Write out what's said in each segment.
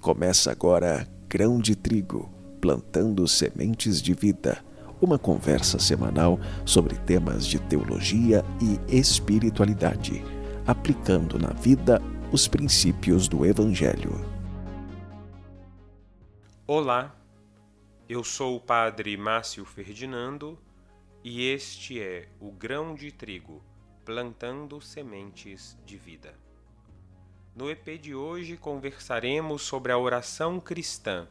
Começa agora Grão de Trigo Plantando Sementes de Vida uma conversa semanal sobre temas de teologia e espiritualidade, aplicando na vida os princípios do Evangelho. Olá, eu sou o Padre Márcio Ferdinando e este é o Grão de Trigo Plantando Sementes de Vida. No EP de hoje conversaremos sobre a oração cristã.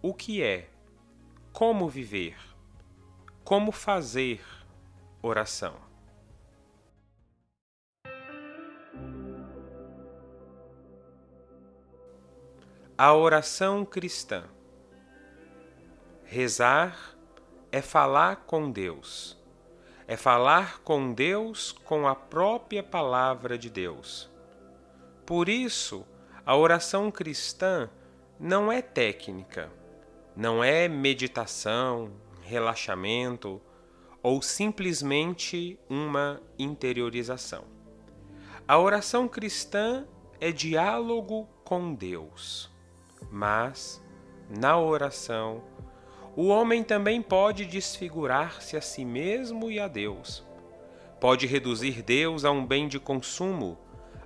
O que é? Como viver? Como fazer oração? A oração cristã. Rezar é falar com Deus. É falar com Deus com a própria palavra de Deus por isso, a oração cristã não é técnica, não é meditação, relaxamento ou simplesmente uma interiorização. A oração cristã é diálogo com Deus. Mas, na oração, o homem também pode desfigurar-se a si mesmo e a Deus. Pode reduzir Deus a um bem de consumo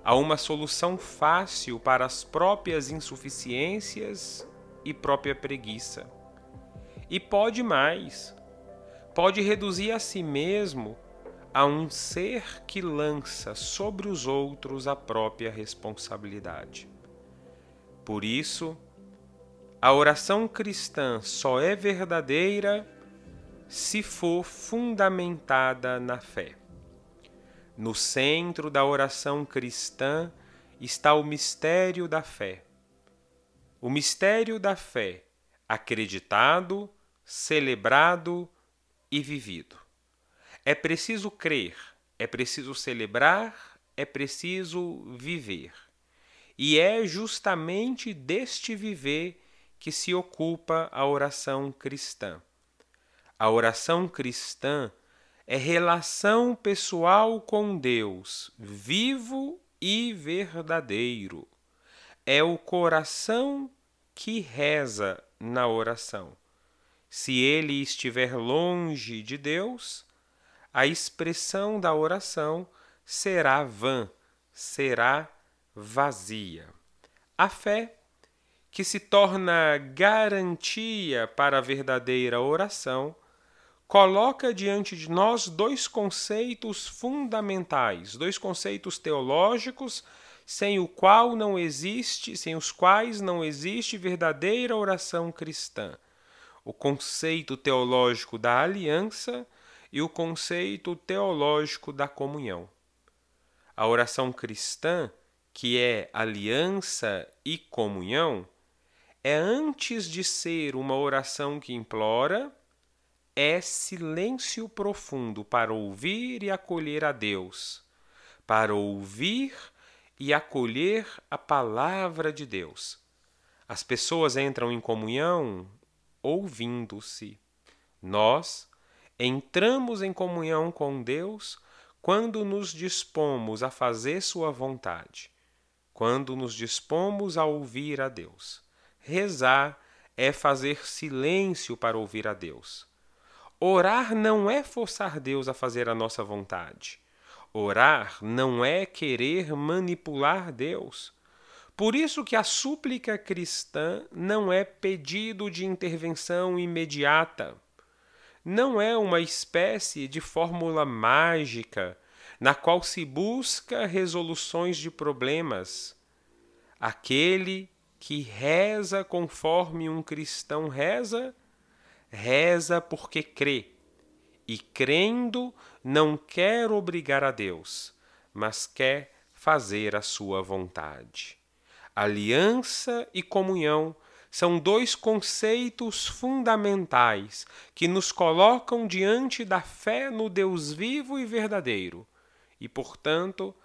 a uma solução fácil para as próprias insuficiências e própria preguiça. E pode mais, pode reduzir a si mesmo a um ser que lança sobre os outros a própria responsabilidade. Por isso, a oração cristã só é verdadeira se for fundamentada na fé. No centro da oração cristã está o mistério da fé. O mistério da fé, acreditado, celebrado e vivido. É preciso crer, é preciso celebrar, é preciso viver. E é justamente deste viver que se ocupa a oração cristã. A oração cristã é relação pessoal com Deus, vivo e verdadeiro. É o coração que reza na oração. Se ele estiver longe de Deus, a expressão da oração será vã, será vazia. A fé, que se torna garantia para a verdadeira oração, coloca diante de nós dois conceitos fundamentais, dois conceitos teológicos sem o qual não existe, sem os quais não existe verdadeira oração cristã. O conceito teológico da aliança e o conceito teológico da comunhão. A oração cristã, que é aliança e comunhão, é antes de ser uma oração que implora, é silêncio profundo para ouvir e acolher a Deus, para ouvir e acolher a palavra de Deus. As pessoas entram em comunhão ouvindo-se. Nós entramos em comunhão com Deus quando nos dispomos a fazer Sua vontade, quando nos dispomos a ouvir a Deus. Rezar é fazer silêncio para ouvir a Deus. Orar não é forçar Deus a fazer a nossa vontade. Orar não é querer manipular Deus. Por isso que a súplica cristã não é pedido de intervenção imediata. Não é uma espécie de fórmula mágica na qual se busca resoluções de problemas. Aquele que reza conforme um cristão reza reza porque crê, e crendo não quer obrigar a Deus, mas quer fazer a sua vontade. Aliança e comunhão são dois conceitos fundamentais que nos colocam diante da fé no Deus vivo e verdadeiro, e, portanto,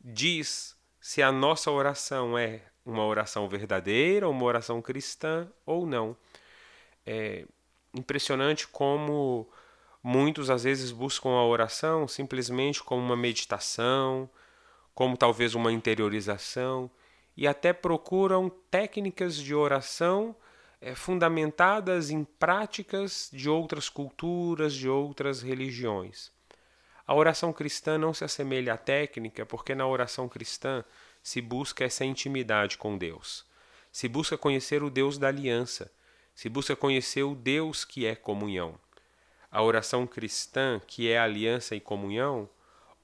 diz se a nossa oração é uma oração verdadeira, uma oração cristã ou não. É, impressionante como muitos às vezes buscam a oração simplesmente como uma meditação, como talvez uma interiorização, e até procuram técnicas de oração é, fundamentadas em práticas de outras culturas, de outras religiões. A oração cristã não se assemelha à técnica, porque na oração cristã se busca essa intimidade com Deus. Se busca conhecer o Deus da aliança, se busca conhecer o Deus que é comunhão. A oração cristã, que é aliança e comunhão,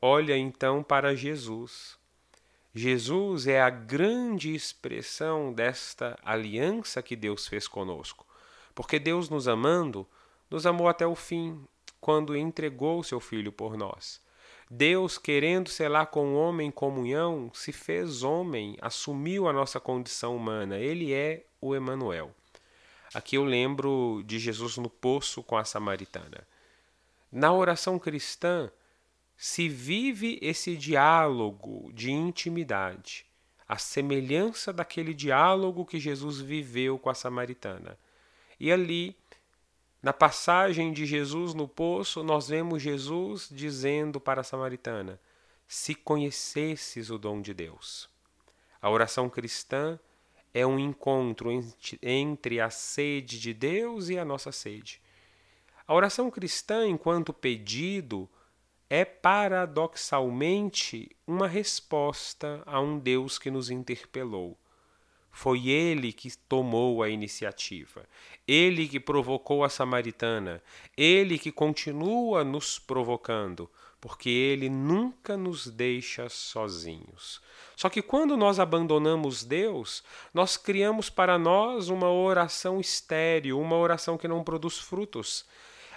olha então para Jesus. Jesus é a grande expressão desta aliança que Deus fez conosco. Porque Deus, nos amando, nos amou até o fim, quando entregou seu Filho por nós. Deus, querendo selar com o homem em comunhão, se fez homem, assumiu a nossa condição humana. Ele é o Emanuel. Aqui eu lembro de Jesus no poço com a samaritana. Na oração cristã se vive esse diálogo de intimidade, a semelhança daquele diálogo que Jesus viveu com a samaritana. E ali, na passagem de Jesus no poço, nós vemos Jesus dizendo para a samaritana: Se conhecesses o dom de Deus. A oração cristã é um encontro entre a sede de Deus e a nossa sede. A oração cristã, enquanto pedido, é paradoxalmente uma resposta a um Deus que nos interpelou. Foi ele que tomou a iniciativa, ele que provocou a samaritana, ele que continua nos provocando, porque ele nunca nos deixa sozinhos. Só que quando nós abandonamos Deus, nós criamos para nós uma oração estéril, uma oração que não produz frutos.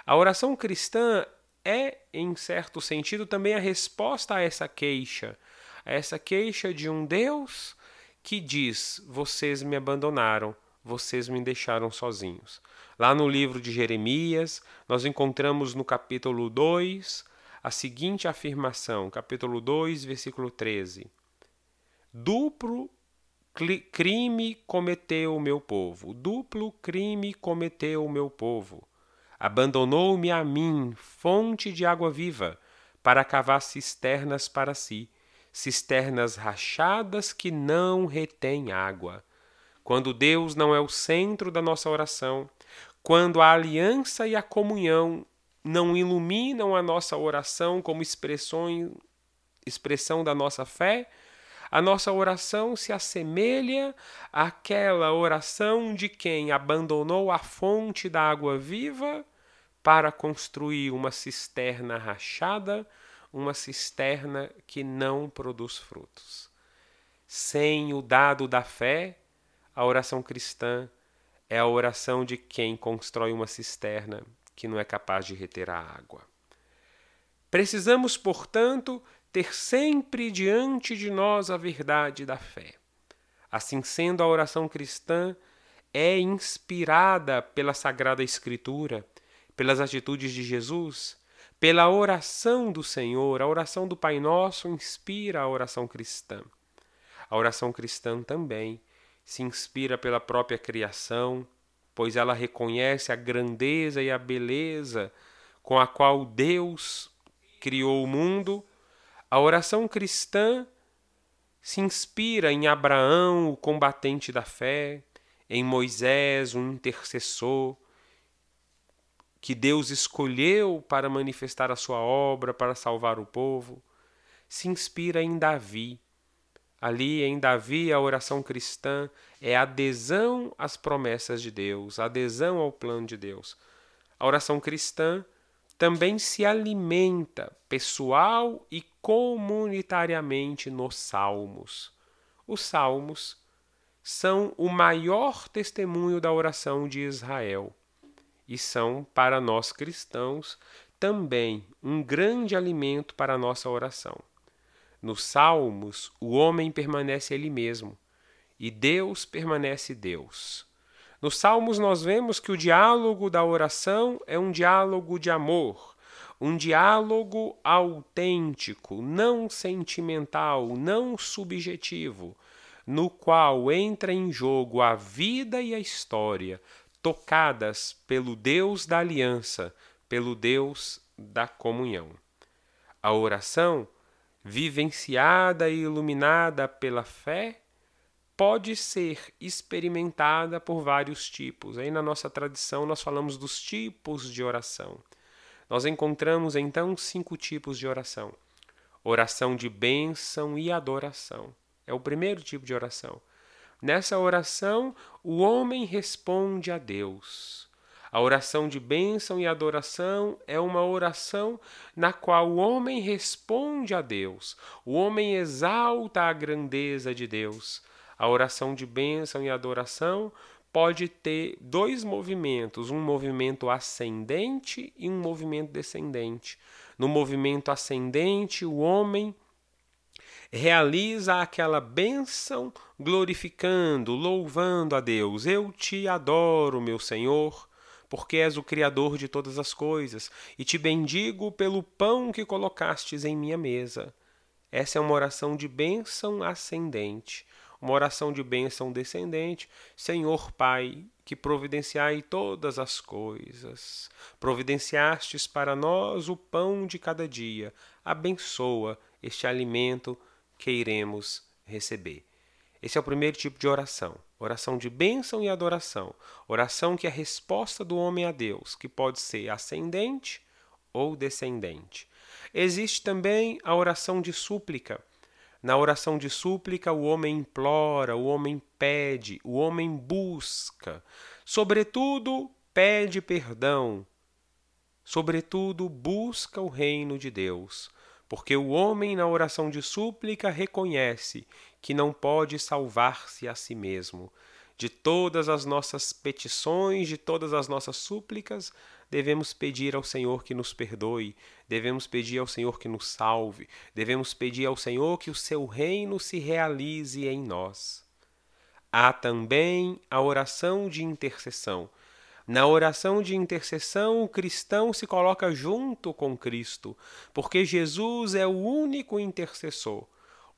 A oração cristã é, em certo sentido, também a resposta a essa queixa, a essa queixa de um Deus que diz: Vocês me abandonaram, vocês me deixaram sozinhos. Lá no livro de Jeremias, nós encontramos no capítulo 2 a seguinte afirmação, capítulo 2, versículo 13: Duplo crime cometeu o meu povo, duplo crime cometeu o meu povo. Abandonou-me a mim, fonte de água viva, para cavar cisternas para si, cisternas rachadas que não retêm água. Quando Deus não é o centro da nossa oração, quando a aliança e a comunhão não iluminam a nossa oração como expressão, expressão da nossa fé, a nossa oração se assemelha àquela oração de quem abandonou a fonte da água viva para construir uma cisterna rachada, uma cisterna que não produz frutos. Sem o dado da fé, a oração cristã é a oração de quem constrói uma cisterna que não é capaz de reter a água. Precisamos, portanto, ter sempre diante de nós a verdade da fé. Assim sendo, a oração cristã é inspirada pela Sagrada Escritura, pelas atitudes de Jesus, pela oração do Senhor. A oração do Pai Nosso inspira a oração cristã. A oração cristã também se inspira pela própria criação, pois ela reconhece a grandeza e a beleza com a qual Deus criou o mundo. A oração cristã se inspira em Abraão, o combatente da fé, em Moisés, um intercessor, que Deus escolheu para manifestar a sua obra, para salvar o povo. Se inspira em Davi, Ali em Davi, a oração cristã é adesão às promessas de Deus, adesão ao plano de Deus. A oração cristã também se alimenta pessoal e comunitariamente nos salmos. Os salmos são o maior testemunho da oração de Israel e são, para nós cristãos, também um grande alimento para a nossa oração. Nos Salmos, o homem permanece ele mesmo e Deus permanece Deus. Nos Salmos, nós vemos que o diálogo da oração é um diálogo de amor, um diálogo autêntico, não sentimental, não subjetivo, no qual entra em jogo a vida e a história, tocadas pelo Deus da aliança, pelo Deus da comunhão. A oração vivenciada e iluminada pela fé, pode ser experimentada por vários tipos. Aí na nossa tradição nós falamos dos tipos de oração. Nós encontramos então cinco tipos de oração: oração de bênção e adoração. É o primeiro tipo de oração. Nessa oração, o homem responde a Deus. A oração de bênção e adoração é uma oração na qual o homem responde a Deus. O homem exalta a grandeza de Deus. A oração de bênção e adoração pode ter dois movimentos, um movimento ascendente e um movimento descendente. No movimento ascendente, o homem realiza aquela bênção glorificando, louvando a Deus. Eu te adoro, meu Senhor, porque és o Criador de todas as coisas, e te bendigo pelo pão que colocastes em minha mesa. Essa é uma oração de bênção ascendente uma oração de bênção descendente. Senhor Pai, que providenciai todas as coisas, providenciastes para nós o pão de cada dia, abençoa este alimento que iremos receber. Esse é o primeiro tipo de oração, oração de bênção e adoração, oração que é a resposta do homem a Deus, que pode ser ascendente ou descendente. Existe também a oração de súplica, na oração de súplica, o homem implora, o homem pede, o homem busca. Sobretudo, pede perdão. Sobretudo, busca o reino de Deus. Porque o homem, na oração de súplica, reconhece que não pode salvar-se a si mesmo. De todas as nossas petições, de todas as nossas súplicas, devemos pedir ao Senhor que nos perdoe, devemos pedir ao Senhor que nos salve, devemos pedir ao Senhor que o seu reino se realize em nós. Há também a oração de intercessão. Na oração de intercessão, o cristão se coloca junto com Cristo, porque Jesus é o único intercessor.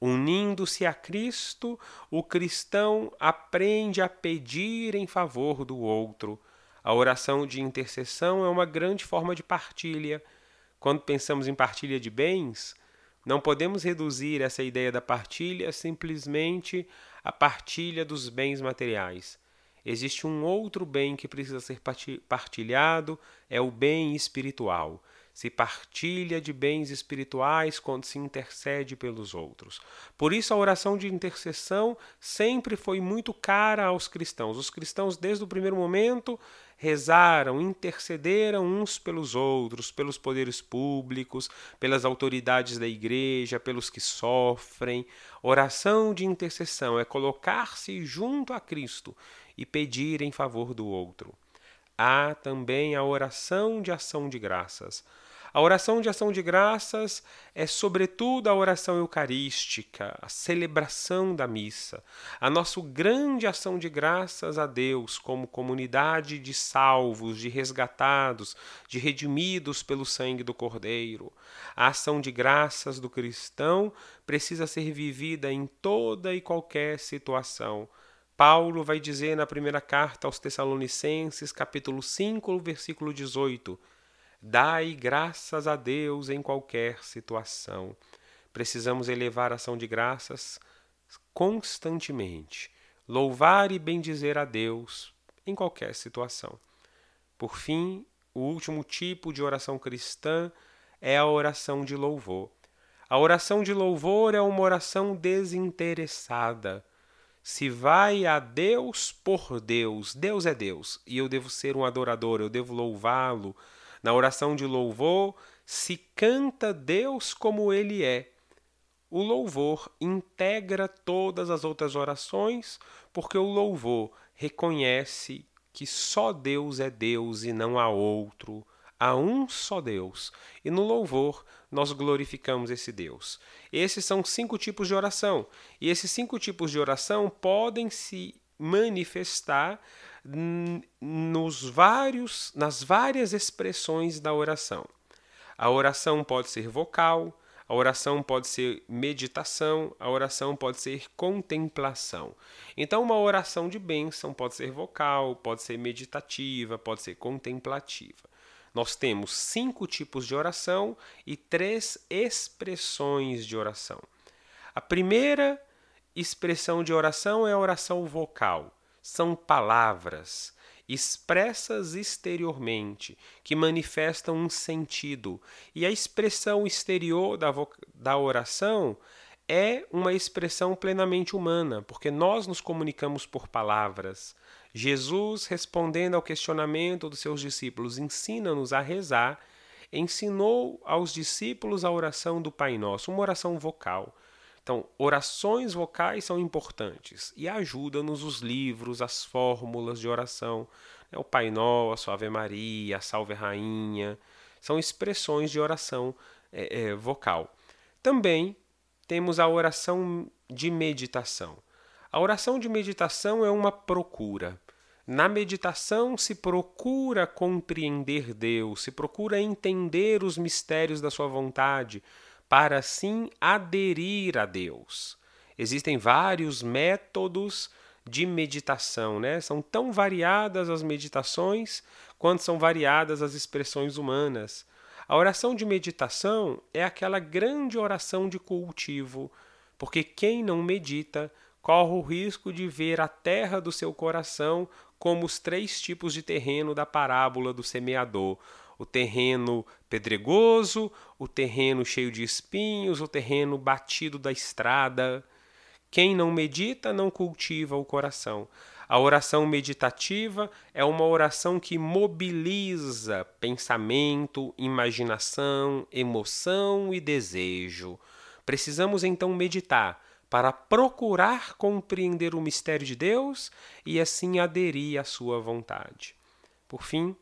Unindo-se a Cristo, o cristão aprende a pedir em favor do outro. A oração de intercessão é uma grande forma de partilha. Quando pensamos em partilha de bens, não podemos reduzir essa ideia da partilha simplesmente à partilha dos bens materiais. Existe um outro bem que precisa ser partilhado, é o bem espiritual se partilha de bens espirituais quando se intercede pelos outros. Por isso, a oração de intercessão sempre foi muito cara aos cristãos. Os cristãos, desde o primeiro momento, rezaram, intercederam uns pelos outros, pelos poderes públicos, pelas autoridades da igreja, pelos que sofrem. Oração de intercessão é colocar-se junto a Cristo e pedir em favor do outro. Há também a oração de ação de graças. A oração de ação de graças é, sobretudo, a oração eucarística, a celebração da missa, a nossa grande ação de graças a Deus como comunidade de salvos, de resgatados, de redimidos pelo sangue do Cordeiro. A ação de graças do cristão precisa ser vivida em toda e qualquer situação. Paulo vai dizer na primeira carta aos Tessalonicenses, capítulo 5, versículo 18: Dai graças a Deus em qualquer situação. Precisamos elevar a ação de graças constantemente, louvar e bendizer a Deus em qualquer situação. Por fim, o último tipo de oração cristã é a oração de louvor. A oração de louvor é uma oração desinteressada. Se vai a Deus por Deus, Deus é Deus, e eu devo ser um adorador, eu devo louvá-lo, na oração de louvor se canta Deus como ele é. O louvor integra todas as outras orações, porque o louvor reconhece que só Deus é Deus e não há outro. Há um só Deus. E no louvor nós glorificamos esse Deus. Esses são cinco tipos de oração. E esses cinco tipos de oração podem se manifestar nos vários, nas várias expressões da oração. A oração pode ser vocal, a oração pode ser meditação, a oração pode ser contemplação. Então, uma oração de bênção pode ser vocal, pode ser meditativa, pode ser contemplativa. Nós temos cinco tipos de oração e três expressões de oração. A primeira expressão de oração é a oração vocal. São palavras expressas exteriormente, que manifestam um sentido. E a expressão exterior da, da oração é uma expressão plenamente humana, porque nós nos comunicamos por palavras. Jesus, respondendo ao questionamento dos seus discípulos, ensina-nos a rezar, ensinou aos discípulos a oração do Pai Nosso, uma oração vocal. Então, orações vocais são importantes e ajudam-nos os livros, as fórmulas de oração. Né? O Pai Nosso, a Ave Maria, a Salve Rainha, são expressões de oração é, é, vocal. Também temos a oração de meditação. A oração de meditação é uma procura. Na meditação se procura compreender Deus, se procura entender os mistérios da sua vontade, para assim aderir a Deus. Existem vários métodos de meditação, né? São tão variadas as meditações quanto são variadas as expressões humanas. A oração de meditação é aquela grande oração de cultivo, porque quem não medita corre o risco de ver a terra do seu coração como os três tipos de terreno da parábola do semeador: o terreno pedregoso, o terreno cheio de espinhos, o terreno batido da estrada. Quem não medita não cultiva o coração. A oração meditativa é uma oração que mobiliza pensamento, imaginação, emoção e desejo. Precisamos então meditar para procurar compreender o mistério de Deus e assim aderir à sua vontade. Por fim,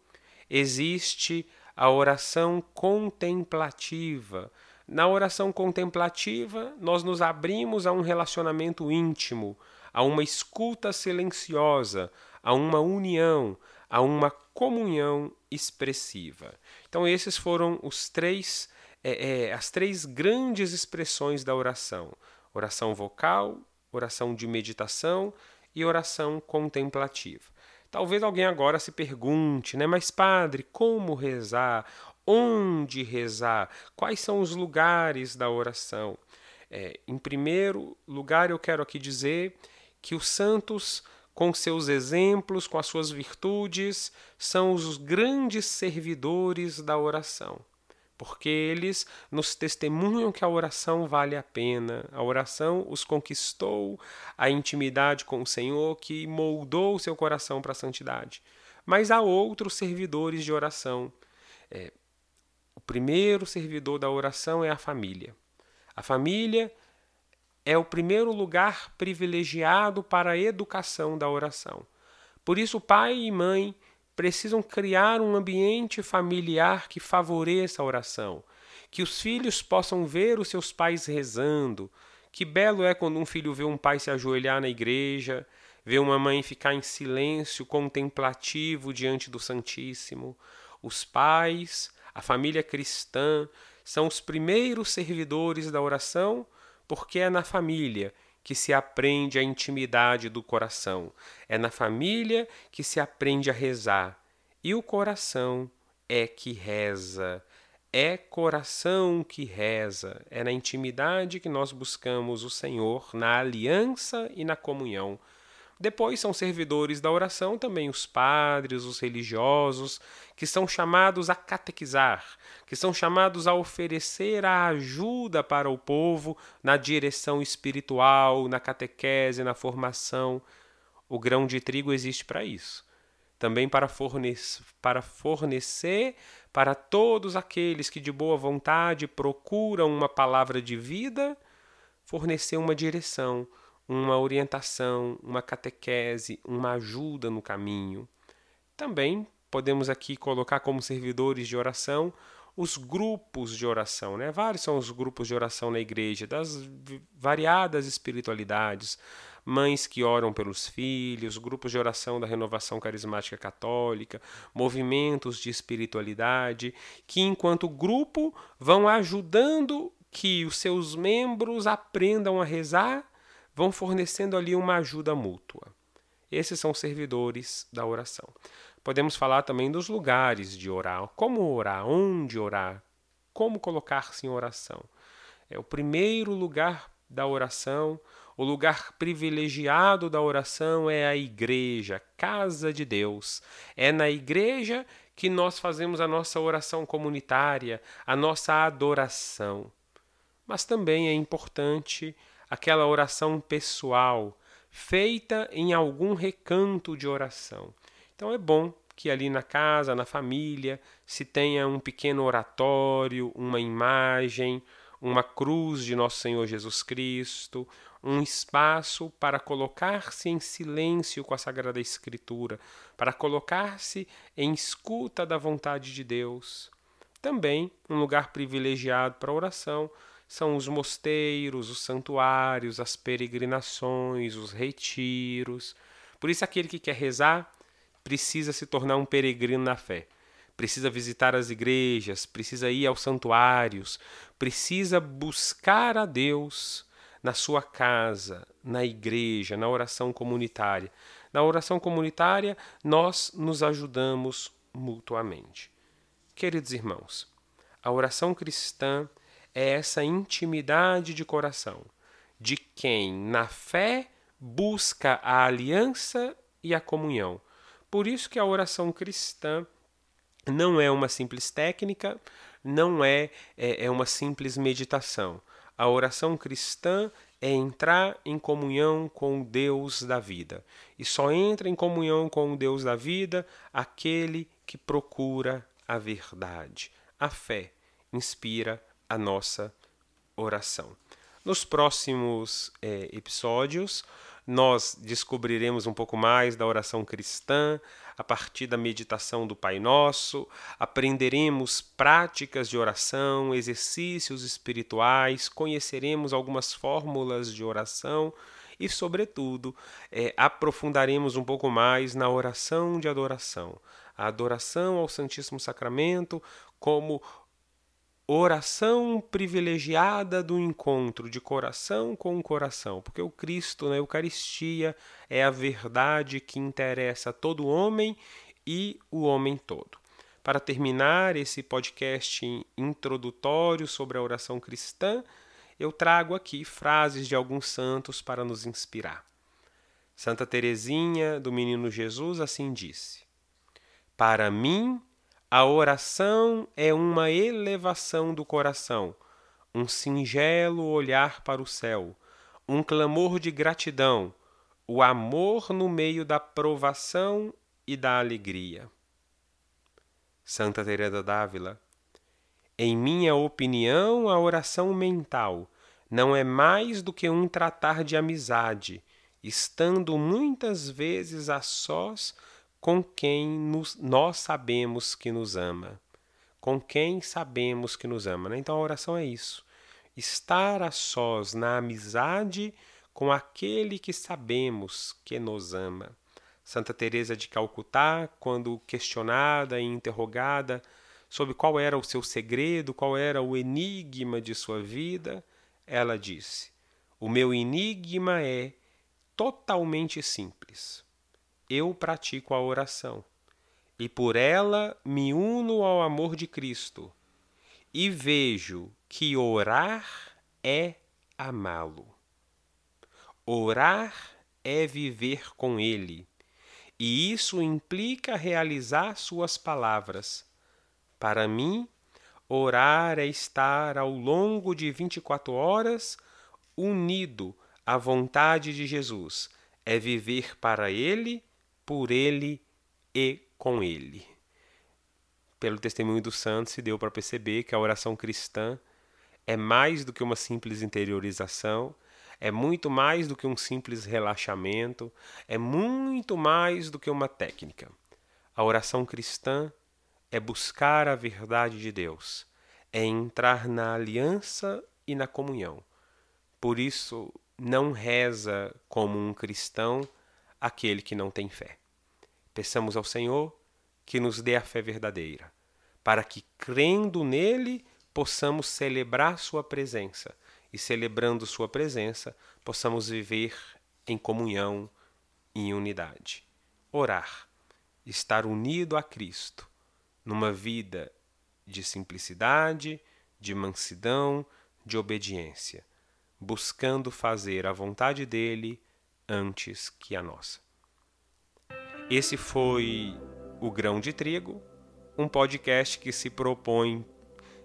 existe a oração contemplativa. Na oração contemplativa, nós nos abrimos a um relacionamento íntimo, a uma escuta silenciosa, a uma união, a uma comunhão expressiva. Então, esses foram os três, é, é, as três grandes expressões da oração: oração vocal, oração de meditação e oração contemplativa. Talvez alguém agora se pergunte, né? Mas, padre, como rezar? Onde rezar? Quais são os lugares da oração? É, em primeiro lugar, eu quero aqui dizer que os santos, com seus exemplos, com as suas virtudes, são os grandes servidores da oração porque eles nos testemunham que a oração vale a pena. A oração os conquistou a intimidade com o Senhor, que moldou seu coração para a santidade. Mas há outros servidores de oração. É, o primeiro servidor da oração é a família. A família é o primeiro lugar privilegiado para a educação da oração. Por isso, pai e mãe precisam criar um ambiente familiar que favoreça a oração, que os filhos possam ver os seus pais rezando. Que belo é quando um filho vê um pai se ajoelhar na igreja, vê uma mãe ficar em silêncio contemplativo diante do Santíssimo. Os pais, a família cristã, são os primeiros servidores da oração, porque é na família que se aprende a intimidade do coração. É na família que se aprende a rezar. E o coração é que reza. É coração que reza. É na intimidade que nós buscamos o Senhor, na aliança e na comunhão. Depois são servidores da oração também os padres, os religiosos, que são chamados a catequizar, que são chamados a oferecer a ajuda para o povo na direção espiritual, na catequese, na formação. O grão de trigo existe para isso. Também para fornecer, para fornecer para todos aqueles que de boa vontade procuram uma palavra de vida, fornecer uma direção, uma orientação, uma catequese, uma ajuda no caminho. Também podemos aqui colocar como servidores de oração os grupos de oração, né? Vários são os grupos de oração na igreja, das variadas espiritualidades, mães que oram pelos filhos, grupos de oração da renovação carismática católica, movimentos de espiritualidade, que enquanto grupo vão ajudando que os seus membros aprendam a rezar vão fornecendo ali uma ajuda mútua. Esses são servidores da oração. Podemos falar também dos lugares de orar, como orar, onde orar, como colocar-se em oração. É o primeiro lugar da oração, O lugar privilegiado da oração é a igreja, casa de Deus. É na igreja que nós fazemos a nossa oração comunitária, a nossa adoração. Mas também é importante aquela oração pessoal, feita em algum recanto de oração. Então é bom que ali na casa, na família, se tenha um pequeno oratório, uma imagem, uma cruz de nosso Senhor Jesus Cristo, um espaço para colocar-se em silêncio com a Sagrada Escritura, para colocar-se em escuta da vontade de Deus. Também um lugar privilegiado para oração são os mosteiros, os santuários, as peregrinações, os retiros. Por isso, aquele que quer rezar precisa se tornar um peregrino na fé precisa visitar as igrejas, precisa ir aos santuários, precisa buscar a Deus na sua casa, na igreja, na oração comunitária. Na oração comunitária, nós nos ajudamos mutuamente. Queridos irmãos, a oração cristã é essa intimidade de coração de quem, na fé, busca a aliança e a comunhão. Por isso que a oração cristã não é uma simples técnica, não é, é, é uma simples meditação. A oração cristã é entrar em comunhão com o Deus da vida. E só entra em comunhão com o Deus da vida aquele que procura a verdade. A fé inspira a nossa oração. Nos próximos é, episódios, nós descobriremos um pouco mais da oração cristã a partir da meditação do Pai Nosso, aprenderemos práticas de oração, exercícios espirituais, conheceremos algumas fórmulas de oração e, sobretudo, é, aprofundaremos um pouco mais na oração de adoração, a adoração ao Santíssimo Sacramento como oração privilegiada do encontro de coração com coração, porque o Cristo na Eucaristia é a verdade que interessa a todo homem e o homem todo. Para terminar esse podcast introdutório sobre a oração cristã, eu trago aqui frases de alguns santos para nos inspirar. Santa Teresinha do Menino Jesus assim disse: Para mim, a oração é uma elevação do coração, um singelo olhar para o céu, um clamor de gratidão, o amor no meio da provação e da alegria. Santa Teresa d'Ávila. Em minha opinião, a oração mental não é mais do que um tratar de amizade, estando muitas vezes a sós com quem nos, nós sabemos que nos ama. Com quem sabemos que nos ama. Né? Então a oração é isso. Estar a sós na amizade com aquele que sabemos que nos ama. Santa Teresa de Calcutá, quando questionada e interrogada sobre qual era o seu segredo, qual era o enigma de sua vida, ela disse: "O meu enigma é totalmente simples eu pratico a oração e por ela me uno ao amor de Cristo e vejo que orar é amá-lo. Orar é viver com Ele, e isso implica realizar Suas palavras. Para mim, orar é estar ao longo de 24 horas unido à vontade de Jesus, é viver para Ele por ele e com ele. Pelo testemunho dos santos, se deu para perceber que a oração cristã é mais do que uma simples interiorização, é muito mais do que um simples relaxamento, é muito mais do que uma técnica. A oração cristã é buscar a verdade de Deus, é entrar na aliança e na comunhão. Por isso, não reza como um cristão aquele que não tem fé. Peçamos ao Senhor que nos dê a fé verdadeira, para que, crendo nele, possamos celebrar Sua presença e, celebrando Sua presença, possamos viver em comunhão e em unidade. Orar, estar unido a Cristo, numa vida de simplicidade, de mansidão, de obediência. buscando fazer a vontade dele antes que a nossa. Esse foi o Grão de Trigo, um podcast que se propõe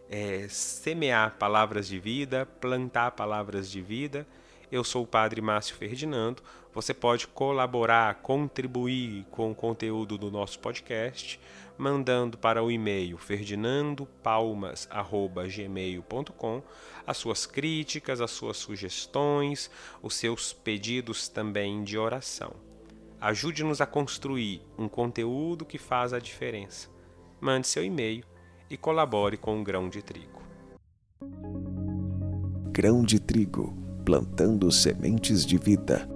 é, semear palavras de vida, plantar palavras de vida. Eu sou o Padre Márcio Ferdinando. Você pode colaborar, contribuir com o conteúdo do nosso podcast, mandando para o e-mail ferdinandopalmas.gmail.com as suas críticas, as suas sugestões, os seus pedidos também de oração. Ajude-nos a construir um conteúdo que faz a diferença. Mande seu e-mail e colabore com o grão de trigo. Grão de trigo, plantando sementes de vida